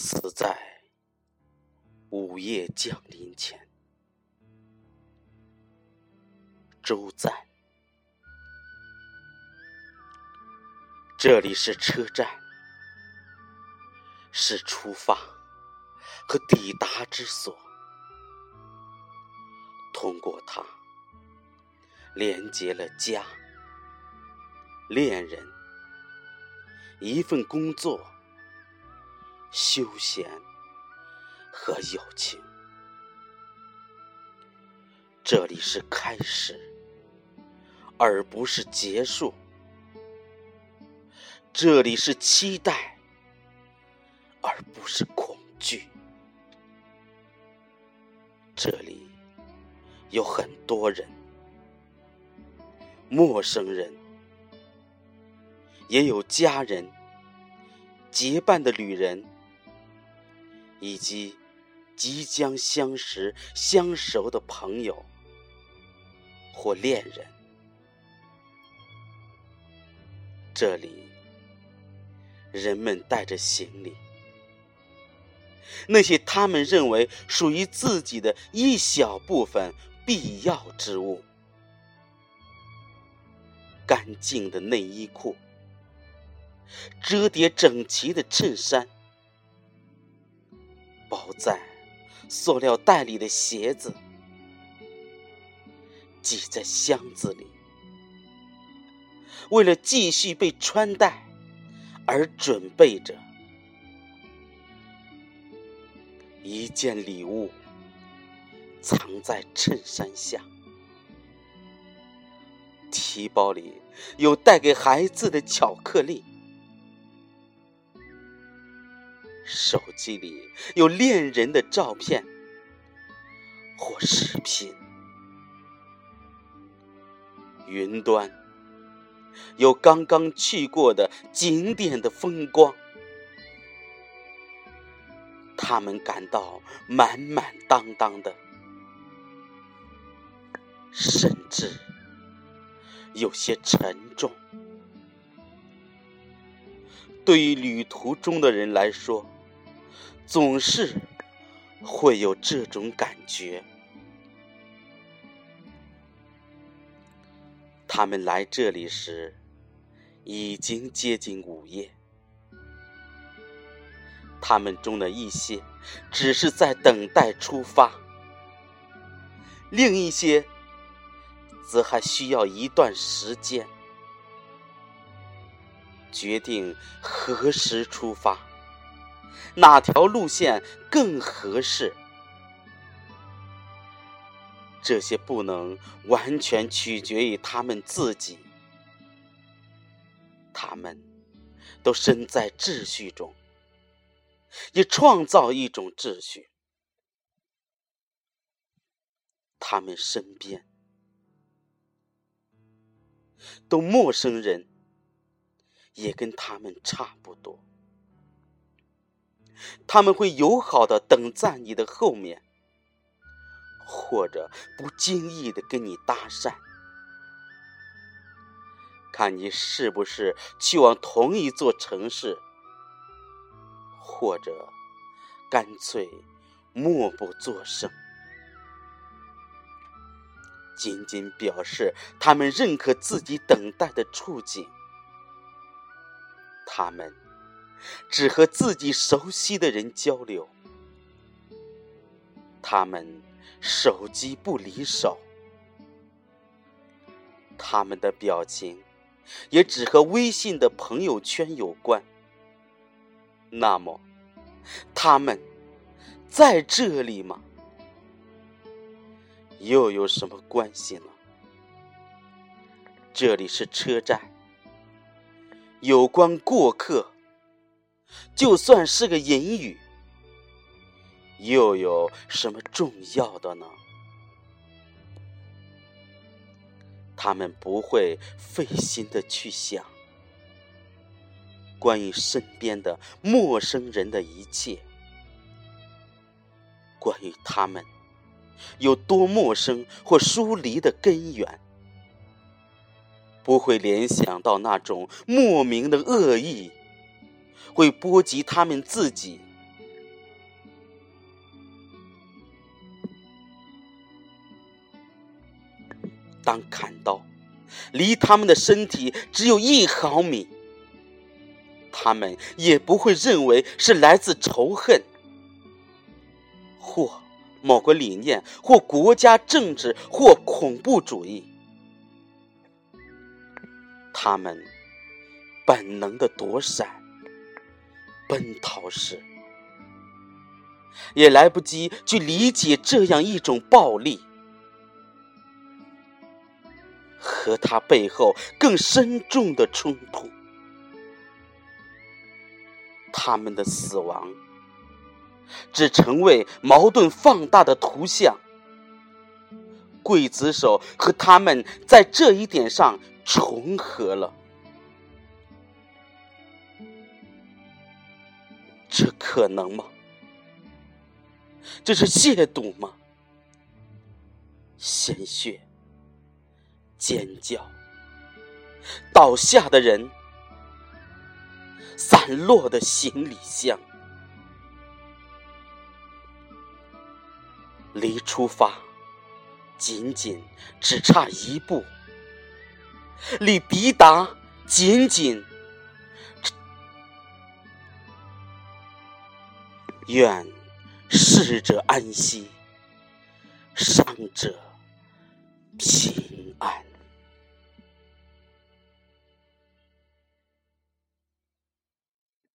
死在午夜降临前。周赞，这里是车站，是出发和抵达之所。通过它，连接了家、恋人、一份工作。休闲和友情，这里是开始，而不是结束；这里是期待，而不是恐惧。这里有很多人，陌生人，也有家人，结伴的旅人。以及即将相识、相熟的朋友或恋人，这里人们带着行李，那些他们认为属于自己的一小部分必要之物：干净的内衣裤、折叠整齐的衬衫。包在塑料袋里的鞋子，挤在箱子里，为了继续被穿戴而准备着。一件礼物藏在衬衫下，提包里有带给孩子的巧克力。手机里有恋人的照片或视频，云端有刚刚去过的景点的风光，他们感到满满当当的，甚至有些沉重。对于旅途中的人来说，总是会有这种感觉。他们来这里时，已经接近午夜。他们中的一些只是在等待出发，另一些则还需要一段时间决定何时出发。哪条路线更合适？这些不能完全取决于他们自己。他们都身在秩序中，也创造一种秩序。他们身边都陌生人，也跟他们差不多。他们会友好的等在你的后面，或者不经意的跟你搭讪，看你是不是去往同一座城市，或者干脆默不作声，仅仅表示他们认可自己等待的处境。他们。只和自己熟悉的人交流，他们手机不离手，他们的表情也只和微信的朋友圈有关。那么，他们在这里吗？又有什么关系呢？这里是车站，有关过客。就算是个隐语，又有什么重要的呢？他们不会费心的去想关于身边的陌生人的一切，关于他们有多陌生或疏离的根源，不会联想到那种莫名的恶意。会波及他们自己。当砍刀离他们的身体只有一毫米，他们也不会认为是来自仇恨。或某个理念，或国家政治，或恐怖主义。他们本能的躲闪。奔逃时。也来不及去理解这样一种暴力，和他背后更深重的冲突。他们的死亡，只成为矛盾放大的图像。刽子手和他们在这一点上重合了，这可能吗？这是亵渎吗？鲜血、尖叫、倒下的人、散落的行李箱，离出发仅仅只差一步，离抵达仅仅愿。逝者安息，伤者平。